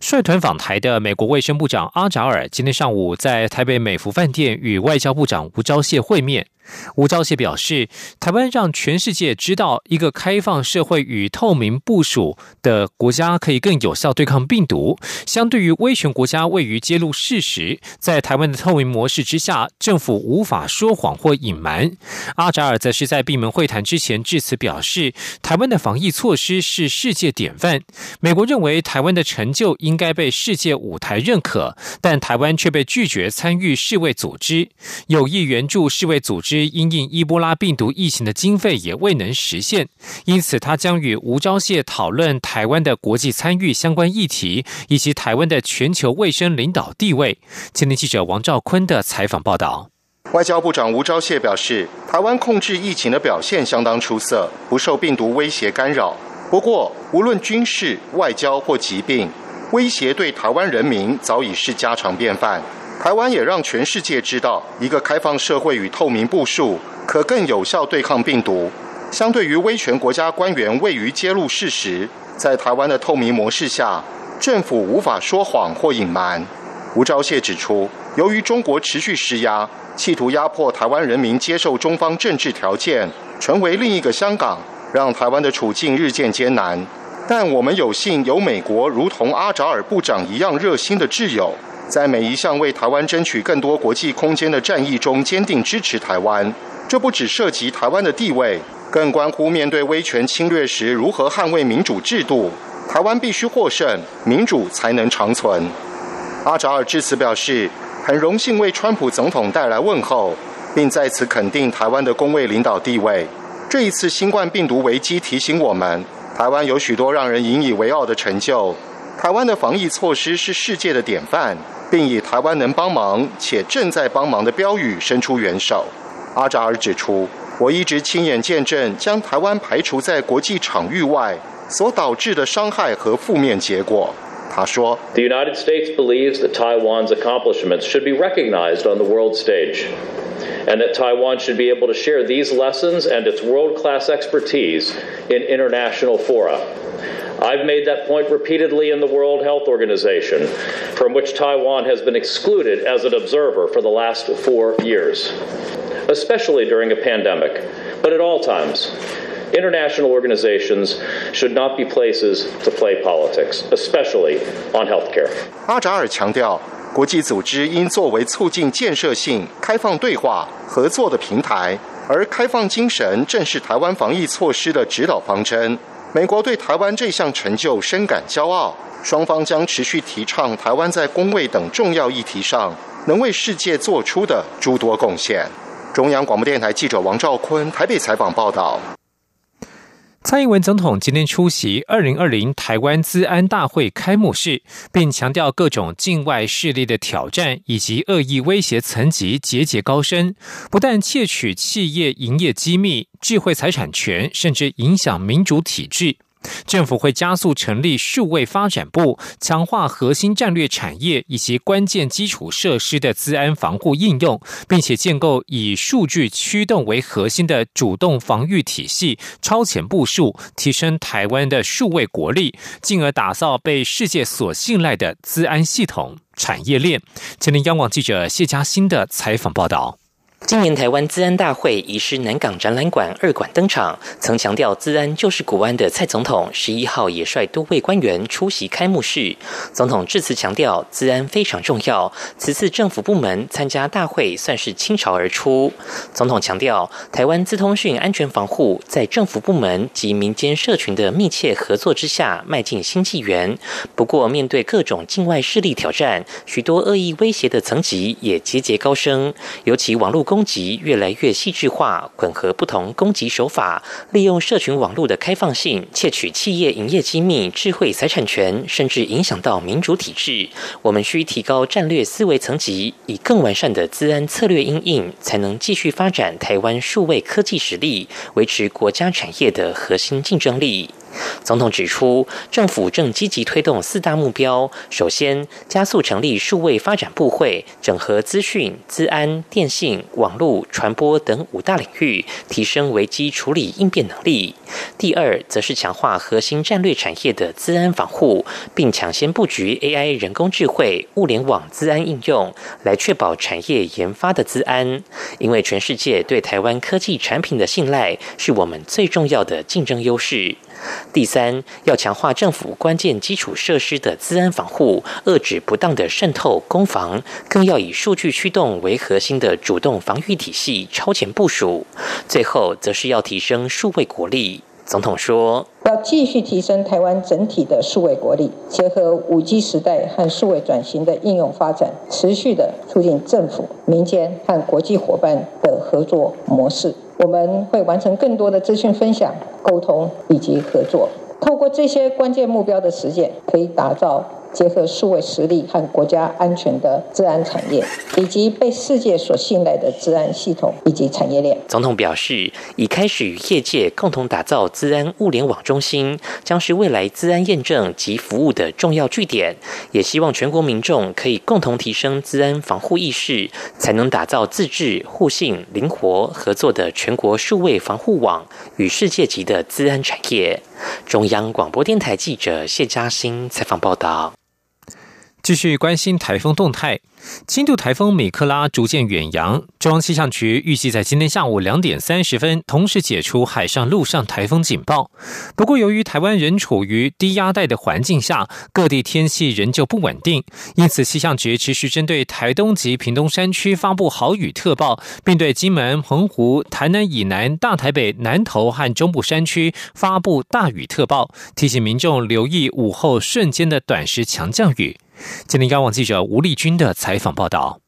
率团访台的美国卫生部长阿扎尔今天上午在台北美孚饭店与外交部长吴钊燮会面。吴钊燮表示，台湾让全世界知道，一个开放社会与透明部署的国家可以更有效对抗病毒。相对于威权国家位于揭露事实，在台湾的透明模式之下，政府无法说谎或隐瞒。阿扎尔则是在闭门会谈之前致辞表示，台湾的防疫措施是世界典范。美国认为台湾的成就应该被世界舞台认可，但台湾却被拒绝参与世卫组织，有意援助世卫组织。因应伊波拉病毒疫情的经费也未能实现，因此他将与吴钊燮讨论台湾的国际参与相关议题，以及台湾的全球卫生领导地位。今天记者王兆坤的采访报道。外交部长吴钊燮表示，台湾控制疫情的表现相当出色，不受病毒威胁干扰。不过，无论军事、外交或疾病，威胁对台湾人民早已是家常便饭。台湾也让全世界知道，一个开放社会与透明部署可更有效对抗病毒。相对于威权国家官员未于揭露事实，在台湾的透明模式下，政府无法说谎或隐瞒。吴钊燮指出，由于中国持续施压，企图压迫台湾人民接受中方政治条件，成为另一个香港，让台湾的处境日渐艰难。但我们有幸有美国如同阿扎尔部长一样热心的挚友。在每一项为台湾争取更多国际空间的战役中，坚定支持台湾。这不只涉及台湾的地位，更关乎面对威权侵略时如何捍卫民主制度。台湾必须获胜，民主才能长存。阿扎尔致辞表示，很荣幸为川普总统带来问候，并在此肯定台湾的公卫领导地位。这一次新冠病毒危机提醒我们，台湾有许多让人引以为傲的成就。台湾的防疫措施是世界的典范。并以“台湾能帮忙且正在帮忙”的标语伸出援手。阿扎尔指出，我一直亲眼见证将台湾排除在国际场域外所导致的伤害和负面结果。他说：“The United States believes that Taiwan's accomplishments should be recognized on the world stage, and that Taiwan should be able to share these lessons and its world-class expertise in international fora.” I've made that point repeatedly in the World Health Organization, from which Taiwan has been excluded as an observer for the last four years, especially during a pandemic, but at all times. International organizations should not be places to play politics, especially on healthcare. 阿扎尔强调，国际组织应作为促进建设性、开放对话、合作的平台，而开放精神正是台湾防疫措施的指导方针。 美国对台湾这项成就深感骄傲，双方将持续提倡台湾在公卫等重要议题上能为世界做出的诸多贡献。中央广播电台记者王兆坤台北采访报道。蔡英文总统今天出席二零二零台湾资安大会开幕式，并强调各种境外势力的挑战以及恶意威胁层级节节高升，不但窃取企业营业机密、智慧财产权，甚至影响民主体制。政府会加速成立数位发展部，强化核心战略产业以及关键基础设施的资安防护应用，并且建构以数据驱动为核心的主动防御体系，超前部署，提升台湾的数位国力，进而打造被世界所信赖的资安系统产业链。前天央广记者谢嘉欣的采访报道。今年台湾资安大会移师南港展览馆二馆登场，曾强调资安就是国安的蔡总统十一号也率多位官员出席开幕式。总统致辞强调，资安非常重要，此次政府部门参加大会算是倾巢而出。总统强调，台湾资通讯安全防护在政府部门及民间社群的密切合作之下迈进新纪元。不过，面对各种境外势力挑战，许多恶意威胁的层级也节节高升，尤其网络。攻击越来越细致化，混合不同攻击手法，利用社群网络的开放性，窃取企业营业机密、智慧财产权，甚至影响到民主体制。我们需提高战略思维层级，以更完善的资安策略应应，才能继续发展台湾数位科技实力，维持国家产业的核心竞争力。总统指出，政府正积极推动四大目标。首先，加速成立数位发展部会，整合资讯、资安、电信、网络、传播等五大领域，提升危机处理应变能力。第二，则是强化核心战略产业的资安防护，并抢先布局 AI、人工智慧、物联网资安应用，来确保产业研发的资安。因为全世界对台湾科技产品的信赖，是我们最重要的竞争优势。第三，要强化政府关键基础设施的资安防护，遏制不当的渗透攻防，更要以数据驱动为核心的主动防御体系超前部署。最后，则是要提升数位国力。总统说：“要继续提升台湾整体的数位国力，结合五 G 时代和数位转型的应用发展，持续的促进政府、民间和国际伙伴的合作模式。我们会完成更多的资讯分享、沟通以及合作，透过这些关键目标的实践，可以打造。”结合数位实力和国家安全的治安产业，以及被世界所信赖的治安系统以及产业链。总统表示，已开始与业界共同打造治安物联网中心，将是未来治安验证及服务的重要据点。也希望全国民众可以共同提升治安防护意识，才能打造自治、互信、灵活合作的全国数位防护网与世界级的治安产业。中央广播电台记者谢嘉欣采访报道。继续关心台风动态。轻度台风米克拉逐渐远扬，中央气象局预计在今天下午两点三十分同时解除海上、陆上台风警报。不过，由于台湾仍处于低压带的环境下，各地天气仍旧不稳定，因此气象局持续针对台东及屏东山区发布豪雨特报，并对金门、澎湖、台南以南、大台北、南投和中部山区发布大雨特报，提醒民众留意午后瞬间的短时强降雨。今天，央网记者吴丽君的采访报道。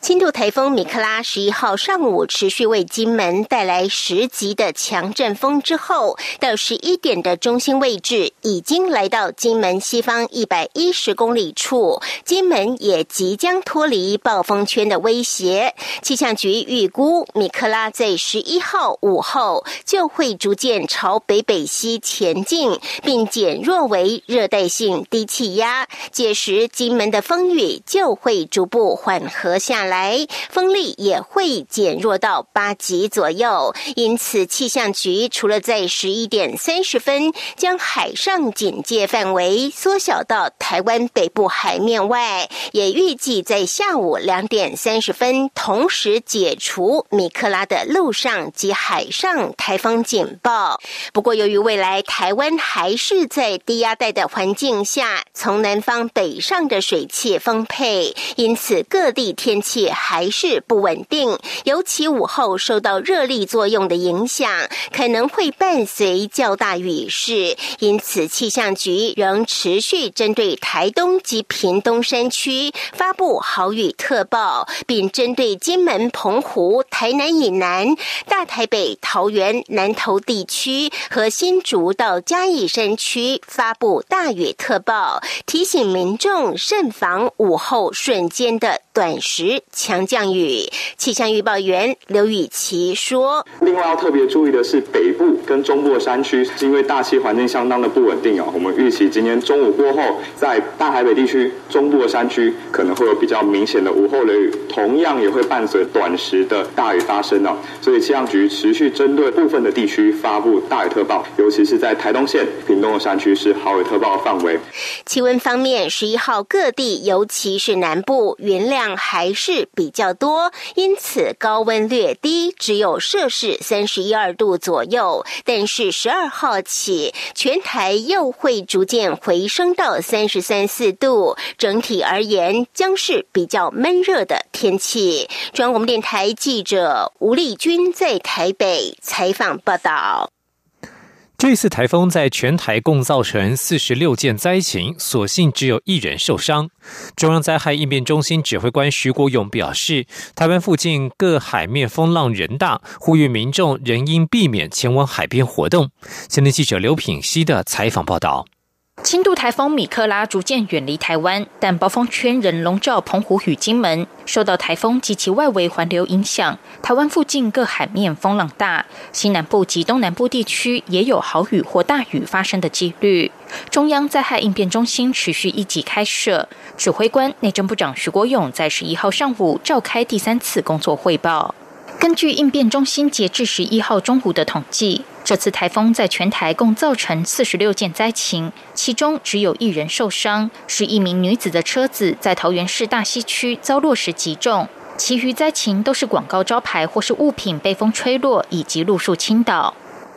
轻度台风米克拉十一号上午持续为金门带来十级的强阵风之后，到十一点的中心位置已经来到金门西方一百一十公里处，金门也即将脱离暴风圈的威胁。气象局预估，米克拉在十一号午后就会逐渐朝北北西前进，并减弱为热带性低气压，届时金门的风雨就会逐步缓和。和下来，风力也会减弱到八级左右。因此，气象局除了在十一点三十分将海上警戒范围缩小到台湾北部海面外，也预计在下午两点三十分同时解除米克拉的陆上及海上台风警报。不过，由于未来台湾还是在低压带的环境下，从南方北上的水汽丰沛，因此各地。天气还是不稳定，尤其午后受到热力作用的影响，可能会伴随较大雨势。因此，气象局仍持续针对台东及屏东山区发布豪雨特报，并针对金门、澎湖、台南以南、大台北、桃园、南投地区和新竹到嘉义山区发布大雨特报，提醒民众慎防午后瞬间的短。时强降雨，气象预报员刘雨琪说：“另外要特别注意的是，北部跟中部的山区，是因为大气环境相当的不稳定哦。我们预期今天中午过后，在大台北地区、中部的山区可能会有比较明显的午后雷雨，同样也会伴随短时的大雨发生哦。所以气象局持续针对部分的地区发布大雨特报，尤其是在台东县、屏东的山区是豪雨特报的范围。气温方面，十一号各地，尤其是南部，云量。还是比较多，因此高温略低，只有摄氏三十一二度左右。但是十二号起，全台又会逐渐回升到三十三四度，整体而言将是比较闷热的天气。中央广播电台记者吴丽君在台北采访报道。这次台风在全台共造成四十六件灾情，所幸只有一人受伤。中央灾害应变中心指挥官徐国勇表示，台湾附近各海面风浪人大，呼吁民众仍应避免前往海边活动。新闻记者刘品希的采访报道。轻度台风米克拉逐渐远离台湾，但暴风圈仍笼罩澎湖与金门。受到台风及其外围环流影响，台湾附近各海面风浪大，西南部及东南部地区也有豪雨或大雨发生的几率。中央灾害应变中心持续一级开设，指挥官内政部长徐国勇在十一号上午召开第三次工作汇报。根据应变中心截至十一号中午的统计。这次台风在全台共造成四十六件灾情，其中只有一人受伤，是一名女子的车子在桃园市大溪区遭落石击中。其余灾情都是广告招牌或是物品被风吹落，以及路树倾倒。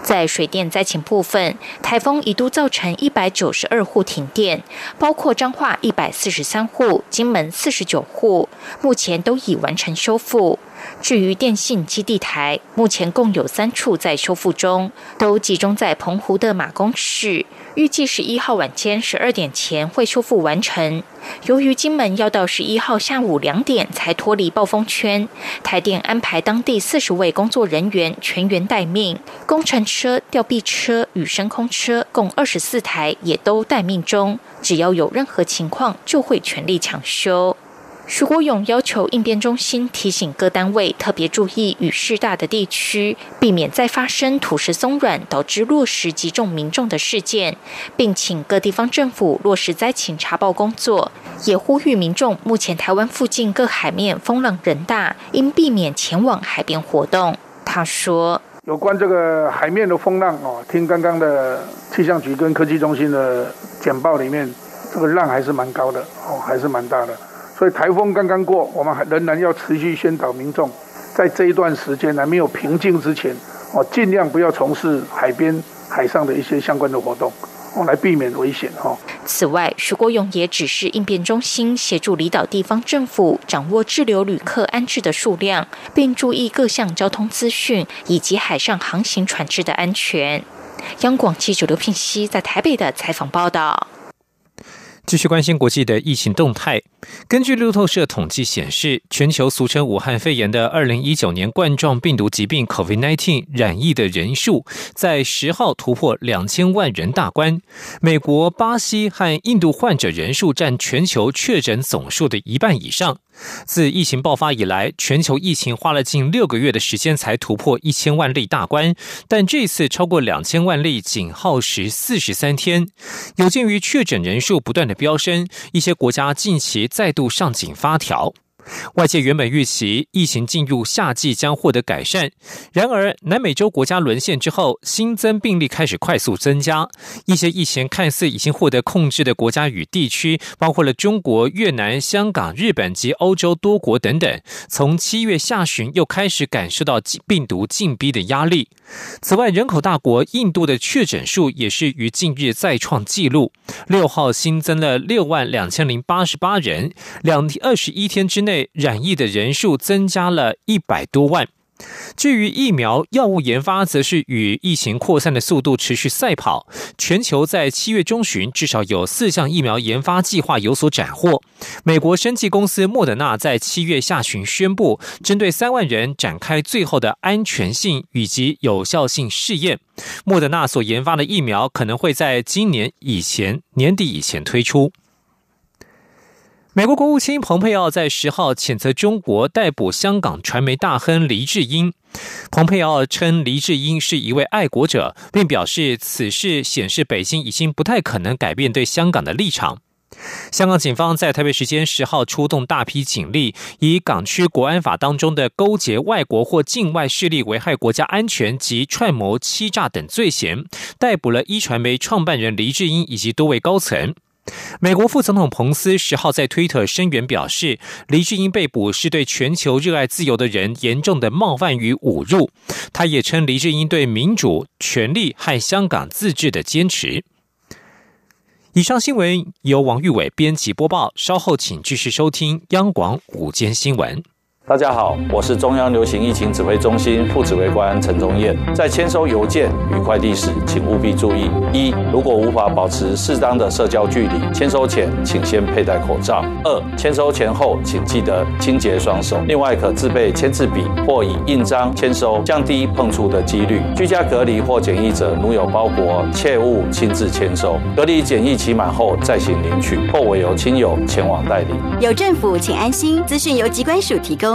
在水电灾情部分，台风一度造成一百九十二户停电，包括彰化一百四十三户、金门四十九户，目前都已完成修复。至于电信基地台，目前共有三处在修复中，都集中在澎湖的马公市，预计十一号晚间十二点前会修复完成。由于金门要到十一号下午两点才脱离暴风圈，台电安排当地四十位工作人员全员待命，工程车、吊臂车与升空车共二十四台也都待命中，只要有任何情况就会全力抢修。徐国勇要求应变中心提醒各单位特别注意雨势大的地区，避免再发生土石松软导致落石击中民众的事件，并请各地方政府落实灾情查报工作。也呼吁民众，目前台湾附近各海面风浪人大，应避免前往海边活动。他说：“有关这个海面的风浪哦，听刚刚的气象局跟科技中心的简报里面，这个浪还是蛮高的哦，还是蛮大的。”所以台风刚刚过，我们还仍然要持续宣导民众，在这一段时间还没有平静之前，哦，尽量不要从事海边、海上的一些相关的活动，哦，来避免危险哈。此外，徐国勇也指示应变中心协助离岛地方政府掌握滞留旅客安置的数量，并注意各项交通资讯以及海上航行船只的安全。央广记者刘聘熙在台北的采访报道。继续关心国际的疫情动态。根据路透社统计显示，全球俗称武汉肺炎的二零一九年冠状病毒疾病 （COVID-19） 染疫的人数，在十号突破两千万人大关。美国、巴西和印度患者人数占全球确诊总数的一半以上。自疫情爆发以来，全球疫情花了近六个月的时间才突破一千万例大关，但这次超过两千万例仅耗时四十三天。有鉴于确诊人数不断的飙升，一些国家近期再度上紧发条。外界原本预期疫情进入夏季将获得改善，然而南美洲国家沦陷之后，新增病例开始快速增加。一些疫情看似已经获得控制的国家与地区，包括了中国、越南、香港、日本及欧洲多国等等，从七月下旬又开始感受到病毒进逼的压力。此外，人口大国印度的确诊数也是于近日再创纪录，六号新增了六万两千零八十八人，两二十一天之内染疫的人数增加了一百多万。至于疫苗药物研发，则是与疫情扩散的速度持续赛跑。全球在七月中旬，至少有四项疫苗研发计划有所斩获。美国生技公司莫德纳在七月下旬宣布，针对三万人展开最后的安全性以及有效性试验。莫德纳所研发的疫苗可能会在今年以前年底以前推出。美国国务卿蓬佩奥在十号谴责中国逮捕香港传媒大亨黎智英。蓬佩奥称黎智英是一位爱国者，并表示此事显示北京已经不太可能改变对香港的立场。香港警方在台北时间十号出动大批警力，以港区国安法当中的勾结外国或境外势力危害国家安全及串谋欺诈等罪嫌，逮捕了一传媒创办人黎智英以及多位高层。美国副总统彭斯十号在推特声援表示，黎智英被捕是对全球热爱自由的人严重的冒犯与侮辱。他也称黎智英对民主、权利和香港自治的坚持。以上新闻由王玉伟编辑播报，稍后请继续收听央广午间新闻。大家好，我是中央流行疫情指挥中心副指挥官陈宗彦。在签收邮件与快递时，请务必注意：一、如果无法保持适当的社交距离，签收前请先佩戴口罩；二、签收前后请记得清洁双手。另外，可自备签字笔或以印章签收，降低碰触的几率。居家隔离或检疫者，如有包裹，切勿亲自签收。隔离检疫期满后再行领取，或委由亲友前往代理。有政府，请安心。资讯由机关署提供。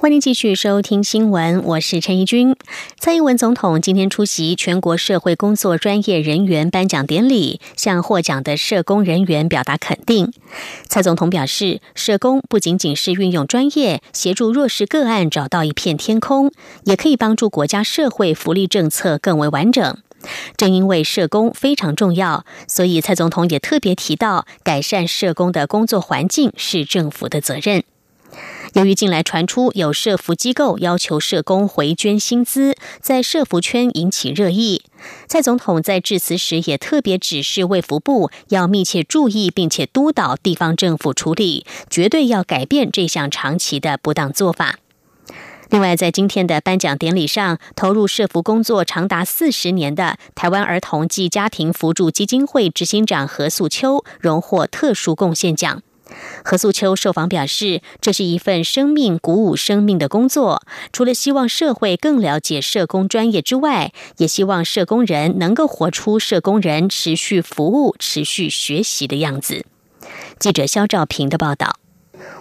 欢迎继续收听新闻，我是陈怡君。蔡英文总统今天出席全国社会工作专业人员颁奖典礼，向获奖的社工人员表达肯定。蔡总统表示，社工不仅仅是运用专业协助弱势个案找到一片天空，也可以帮助国家社会福利政策更为完整。正因为社工非常重要，所以蔡总统也特别提到，改善社工的工作环境是政府的责任。由于近来传出有社服机构要求社工回捐薪资，在社服圈引起热议。蔡总统在致辞时也特别指示卫福部要密切注意，并且督导地方政府处理，绝对要改变这项长期的不当做法。另外，在今天的颁奖典礼上，投入社服工作长达四十年的台湾儿童及家庭扶助基金会执行长何素秋荣获特殊贡献奖。何素秋受访表示，这是一份生命鼓舞生命的工作。除了希望社会更了解社工专业之外，也希望社工人能够活出社工人持续服务、持续学习的样子。记者肖兆平的报道。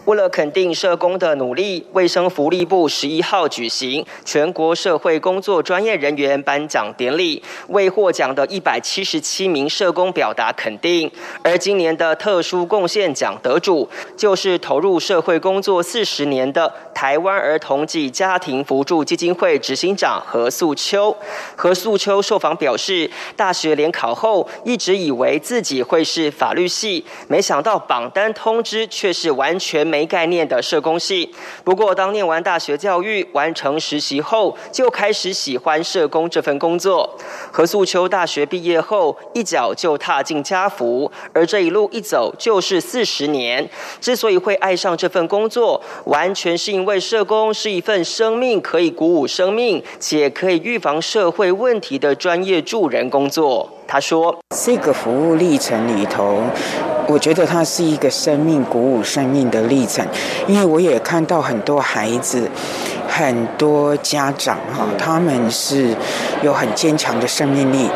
为了肯定社工的努力，卫生福利部十一号举行全国社会工作专业人员颁奖典礼，为获奖的一百七十七名社工表达肯定。而今年的特殊贡献奖得主，就是投入社会工作四十年的台湾儿童及家庭扶助基金会执行长何素秋。何素秋受访表示，大学联考后一直以为自己会是法律系，没想到榜单通知却是完全没。没概念的社工系，不过当念完大学教育、完成实习后，就开始喜欢社工这份工作。何素秋大学毕业后，一脚就踏进家福，而这一路一走就是四十年。之所以会爱上这份工作，完全是因为社工是一份生命可以鼓舞生命，且可以预防社会问题的专业助人工作。他说：“这个服务历程里头，我觉得它是一个生命鼓舞生命的历程，因为我也看到很多孩子、很多家长哈，他们是有很坚强的生命力，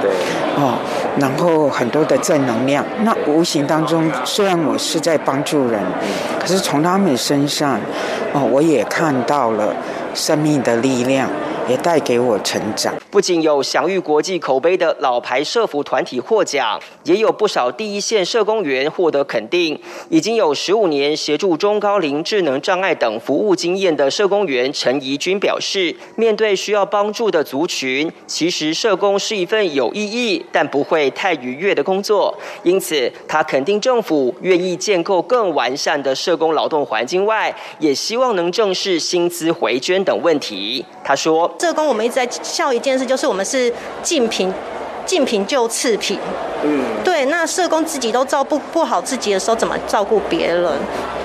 哦，然后很多的正能量。那无形当中，虽然我是在帮助人，可是从他们身上，哦，我也看到了生命的力量。”也带给我成长。不仅有享誉国际口碑的老牌社服团体获奖，也有不少第一线社工员获得肯定。已经有十五年协助中高龄智能障碍等服务经验的社工员陈怡君表示，面对需要帮助的族群，其实社工是一份有意义但不会太愉悦的工作。因此，他肯定政府愿意建构更完善的社工劳动环境外，也希望能正视薪资回捐等问题。他说。社工，我们一直在笑一件事，就是我们是竞品，竞品就次品。嗯，对，那社工自己都照顾不好自己的时候，怎么照顾别人？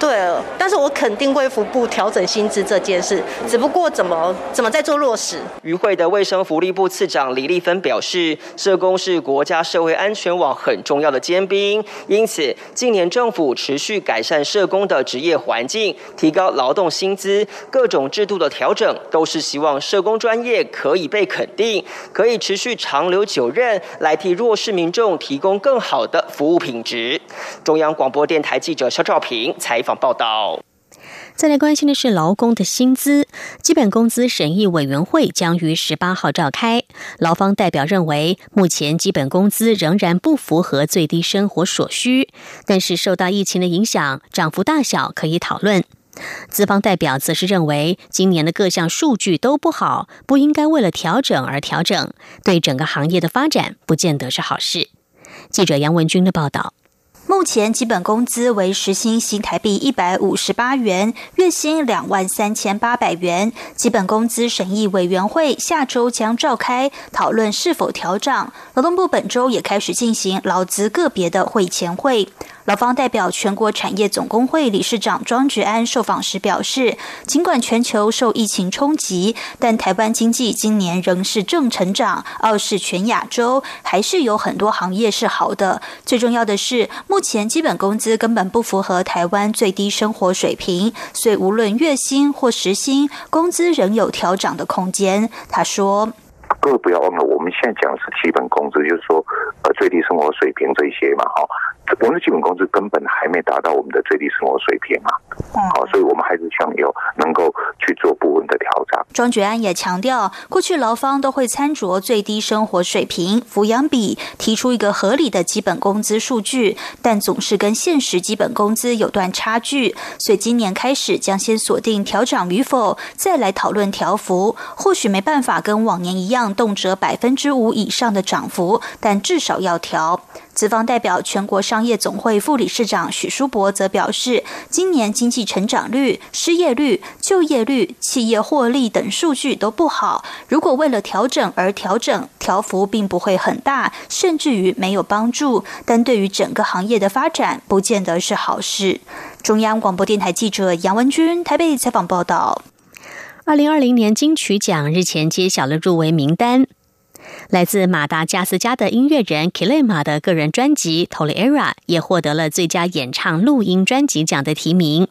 对，但是我肯定会服部调整薪资这件事，只不过怎么怎么在做落实。与会的卫生福利部次长李丽芬表示，社工是国家社会安全网很重要的尖兵，因此近年政府持续改善社工的职业环境，提高劳动薪资，各种制度的调整，都是希望社工专业可以被肯定，可以持续长留久任，来替弱势民众。提供更好的服务品质。中央广播电台记者肖兆平采访报道。再来关心的是劳工的薪资，基本工资审议委员会将于十八号召开。劳方代表认为，目前基本工资仍然不符合最低生活所需，但是受到疫情的影响，涨幅大小可以讨论。资方代表则是认为，今年的各项数据都不好，不应该为了调整而调整，对整个行业的发展不见得是好事。记者杨文军的报道。目前基本工资为时薪新台币一百五十八元，月薪两万三千八百元。基本工资审议委员会下周将召开讨论是否调涨。劳动部本周也开始进行劳资个别的会前会。劳方代表全国产业总工会理事长庄菊安受访时表示，尽管全球受疫情冲击，但台湾经济今年仍是正成长，傲视全亚洲，还是有很多行业是好的。最重要的是，目前基本工资根本不符合台湾最低生活水平，所以无论月薪或时薪，工资仍有调涨的空间。他说：“各位不要忘了，我们现在讲的是基本工资，就是说，呃，最低生活水平这些嘛，哈。”我们的基本工资根本还没达到我们的最低生活水平嘛，好，所以我们还是想有能够去做部分的调整。庄觉安也强调，过去劳方都会参酌最低生活水平、抚养比，提出一个合理的基本工资数据，但总是跟现实基本工资有段差距，所以今年开始将先锁定调涨与否，再来讨论调幅。或许没办法跟往年一样动辄百分之五以上的涨幅，但至少要调。资方代表全国商业总会副理事长许书博则表示，今年经济成长率、失业率、就业率、企业获利等数据都不好。如果为了调整而调整，调幅并不会很大，甚至于没有帮助。但对于整个行业的发展，不见得是好事。中央广播电台记者杨文君台北采访报道。二零二零年金曲奖日前揭晓了入围名单。来自马达加斯加的音乐人 Kilema 的个人专辑《Tolera》也获得了最佳演唱录音专辑奖的提名。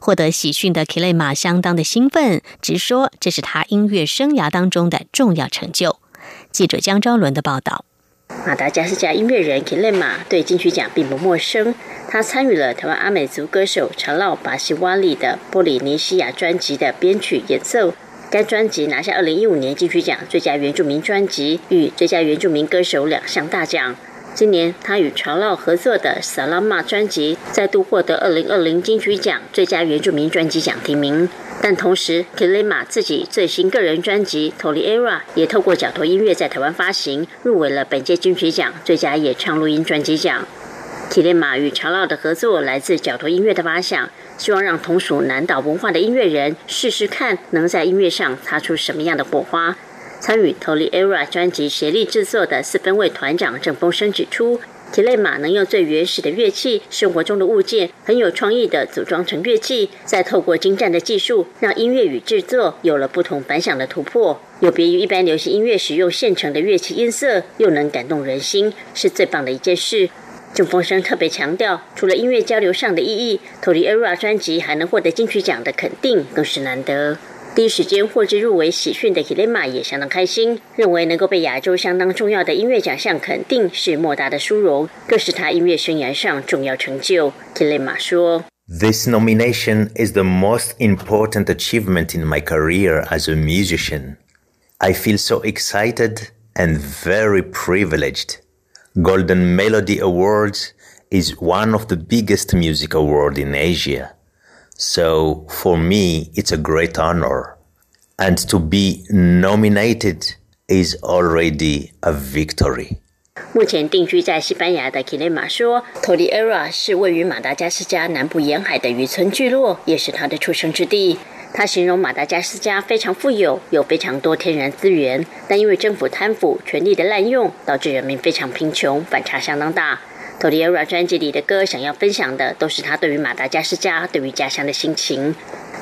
获得喜讯的 Kilema 相当的兴奋，直说这是他音乐生涯当中的重要成就。记者江昭伦的报道：马达加斯加音乐人 Kilema 对金曲奖并不陌生，他参与了台湾阿美族歌手查劳巴西瓦里的波利尼西亚专辑的编曲演奏。该专辑拿下二零一五年金曲奖最佳原住民专辑与最佳原住民歌手两项大奖。今年，他与潮浪合作的《萨拉玛》专辑再度获得二零二零金曲奖最佳原住民专辑奖提名。但同时，Kilima 自己最新个人专辑《Toliera》也透过角头音乐在台湾发行，入围了本届金曲奖最佳演唱录音专辑奖。Kilema 与长老的合作来自角头音乐的发想。希望让同属南岛文化的音乐人试试看，能在音乐上擦出什么样的火花。参与《Toli Era》专辑协力制作的四分卫团长郑风生指出，提雷马能用最原始的乐器、生活中的物件，很有创意的组装成乐器，再透过精湛的技术，让音乐与制作有了不同反响的突破。有别于一般流行音乐使用现成的乐器音色，又能感动人心，是最棒的一件事。郑风生特别强调，除了音乐交流上的意义，《Toli Era》专辑还能获得金曲奖的肯定，更是难得。第一时间获知入围喜讯的 Kilima 也相当开心，认为能够被亚洲相当重要的音乐奖项肯定是莫大的殊荣，更是他音乐生涯上重要成就。Kilima 说：“This nomination is the most important achievement in my career as a musician. I feel so excited and very privileged.” Golden Melody Awards is one of the biggest music awards in Asia. So for me, it's a great honor. And to be nominated is already a victory. 目前定居在西班牙的 Kilema 说，Toliera 是位于马达加斯加南部沿海的渔村聚落，也是他的出生之地。 他形容马达加斯加非常富有，有非常多天然资源，但因为政府贪腐、权力的滥用，导致人民非常贫穷，反差相当大。t o l i e r a 专辑里的歌，想要分享的都是他对于马达加斯加、对于家乡的心情。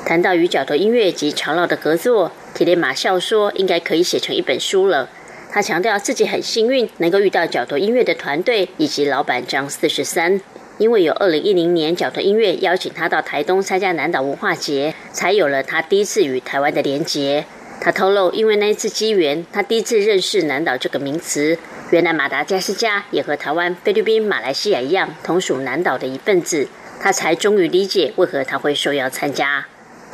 谈到与角头音乐及潮老的合作，提列马笑说：“应该可以写成一本书了。”他强调自己很幸运，能够遇到角头音乐的团队以及老板张四十三。因为有二零一零年角头音乐邀请他到台东参加南岛文化节，才有了他第一次与台湾的连结。他透露，因为那一次机缘，他第一次认识南岛这个名词。原来马达加斯加也和台湾、菲律宾、马来西亚一样，同属南岛的一份子。他才终于理解为何他会受邀参加。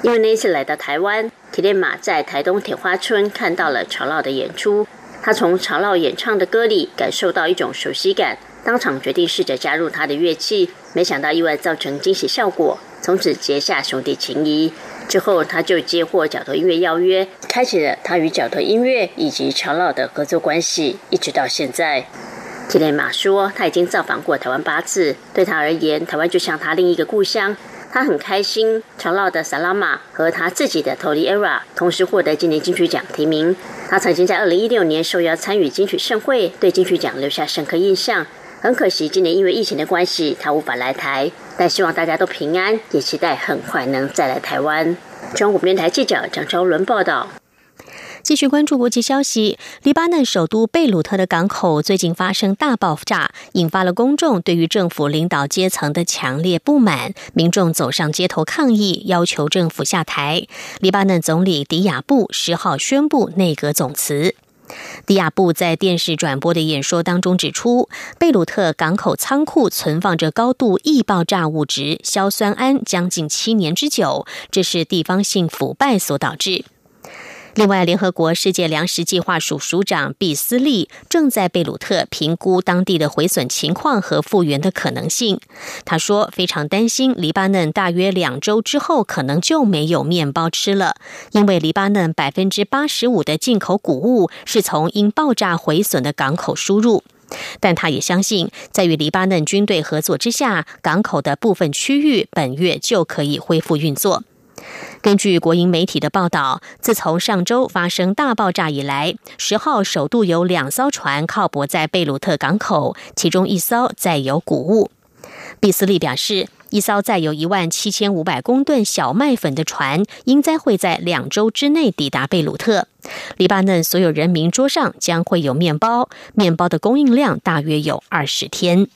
因为那一次来到台湾，提列马在台东铁花村看到了潮老的演出，他从潮老演唱的歌里感受到一种熟悉感。当场决定试着加入他的乐器，没想到意外造成惊喜效果，从此结下兄弟情谊。之后，他就接获角头音乐邀约，开启了他与角头音乐以及长老的合作关系，一直到现在。吉雷马说，他已经造访过台湾八次，对他而言，台湾就像他另一个故乡。他很开心，长老的萨拉玛和他自己的 Tony Era 同时获得今年金曲奖提名。他曾经在二零一六年受邀参与金曲盛会，对金曲奖留下深刻印象。很可惜，今年因为疫情的关系，他无法来台。但希望大家都平安，也期待很快能再来台湾。中国电台记者张昭伦报道。继续关注国际消息，黎巴嫩首都贝鲁特的港口最近发生大爆炸，引发了公众对于政府领导阶层的强烈不满，民众走上街头抗议，要求政府下台。黎巴嫩总理迪亚布十号宣布内阁总辞。迪亚布在电视转播的演说当中指出，贝鲁特港口仓库存放着高度易爆炸物质硝酸铵将近七年之久，这是地方性腐败所导致。另外，联合国世界粮食计划署署长毕斯利正在贝鲁特评估当地的毁损情况和复原的可能性。他说，非常担心黎巴嫩大约两周之后可能就没有面包吃了，因为黎巴嫩百分之八十五的进口谷物是从因爆炸毁损的港口输入。但他也相信，在与黎巴嫩军队合作之下，港口的部分区域本月就可以恢复运作。根据国营媒体的报道，自从上周发生大爆炸以来，十号首度有两艘船靠泊在贝鲁特港口，其中一艘载有谷物。毕斯利表示，一艘载有一万七千五百公吨小麦粉的船，应该会在两周之内抵达贝鲁特。黎巴嫩所有人民桌上将会有面包，面包的供应量大约有二十天。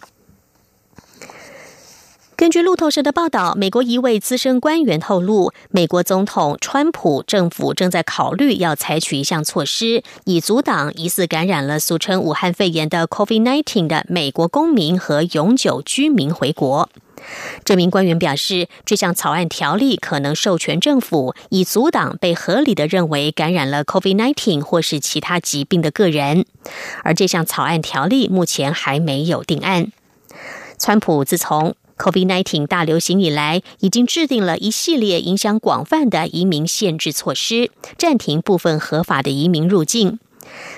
根据路透社的报道，美国一位资深官员透露，美国总统川普政府正在考虑要采取一项措施，以阻挡疑似感染了俗称武汉肺炎的 COVID-19 的美国公民和永久居民回国。这名官员表示，这项草案条例可能授权政府以阻挡被合理的认为感染了 COVID-19 或是其他疾病的个人，而这项草案条例目前还没有定案。川普自从 COVID-19 大流行以来，已经制定了一系列影响广泛的移民限制措施，暂停部分合法的移民入境。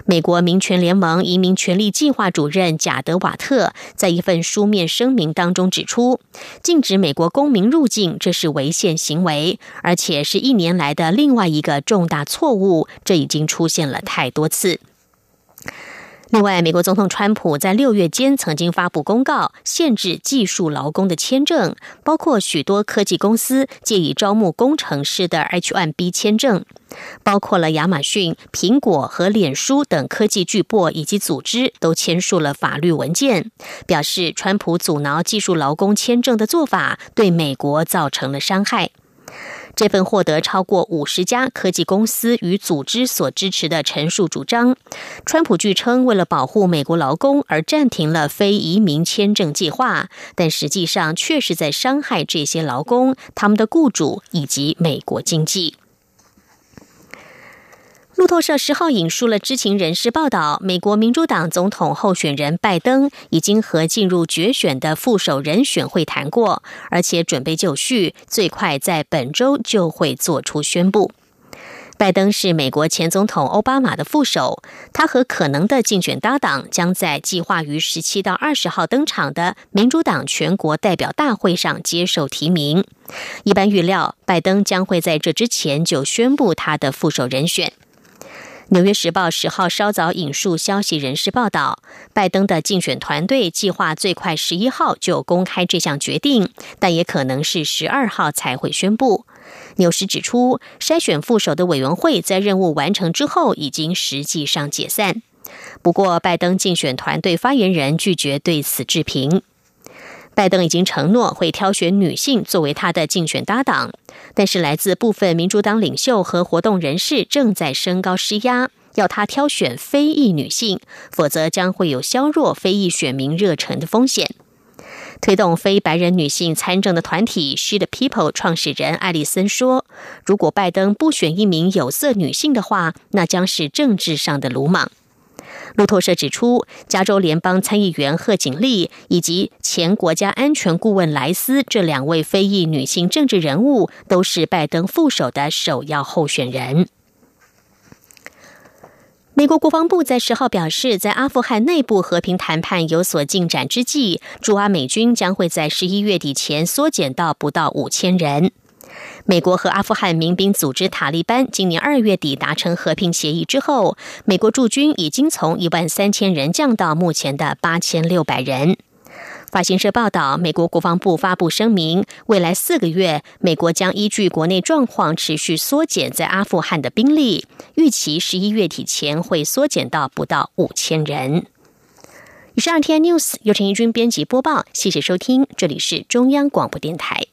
美国民权联盟移民权利计划主任贾德瓦特在一份书面声明当中指出，禁止美国公民入境这是违宪行为，而且是一年来的另外一个重大错误。这已经出现了太多次。另外，美国总统川普在六月间曾经发布公告，限制技术劳工的签证，包括许多科技公司借以招募工程师的 H-1B 签证，包括了亚马逊、苹果和脸书等科技巨擘以及组织都签署了法律文件，表示川普阻挠技术劳工签证的做法对美国造成了伤害。这份获得超过五十家科技公司与组织所支持的陈述主张，川普据称为了保护美国劳工而暂停了非移民签证计划，但实际上却是在伤害这些劳工、他们的雇主以及美国经济。路透社十号引述了知情人士报道，美国民主党总统候选人拜登已经和进入决选的副手人选会谈过，而且准备就绪，最快在本周就会做出宣布。拜登是美国前总统奥巴马的副手，他和可能的竞选搭档将在计划于十七到二十号登场的民主党全国代表大会上接受提名。一般预料，拜登将会在这之前就宣布他的副手人选。《纽约时报》十号稍早引述消息人士报道，拜登的竞选团队计划最快十一号就公开这项决定，但也可能是十二号才会宣布。纽时指出，筛选副手的委员会在任务完成之后已经实际上解散。不过，拜登竞选团队发言人拒绝对此置评。拜登已经承诺会挑选女性作为他的竞选搭档，但是来自部分民主党领袖和活动人士正在升高施压，要他挑选非裔女性，否则将会有削弱非裔选民热忱的风险。推动非白人女性参政的团体 She the People 创始人艾利森说：“如果拜登不选一名有色女性的话，那将是政治上的鲁莽。”路透社指出，加州联邦参议员贺锦丽以及前国家安全顾问莱斯这两位非裔女性政治人物，都是拜登副手的首要候选人。美国国防部在十号表示，在阿富汗内部和平谈判有所进展之际，驻阿美军将会在十一月底前缩减到不到五千人。美国和阿富汗民兵组织塔利班今年二月底达成和平协议之后，美国驻军已经从一万三千人降到目前的八千六百人。法新社报道，美国国防部发布声明，未来四个月，美国将依据国内状况持续缩减在阿富汗的兵力，预期十一月底前会缩减到不到五千人。以上，天 news 由陈怡君编辑播报，谢谢收听，这里是中央广播电台。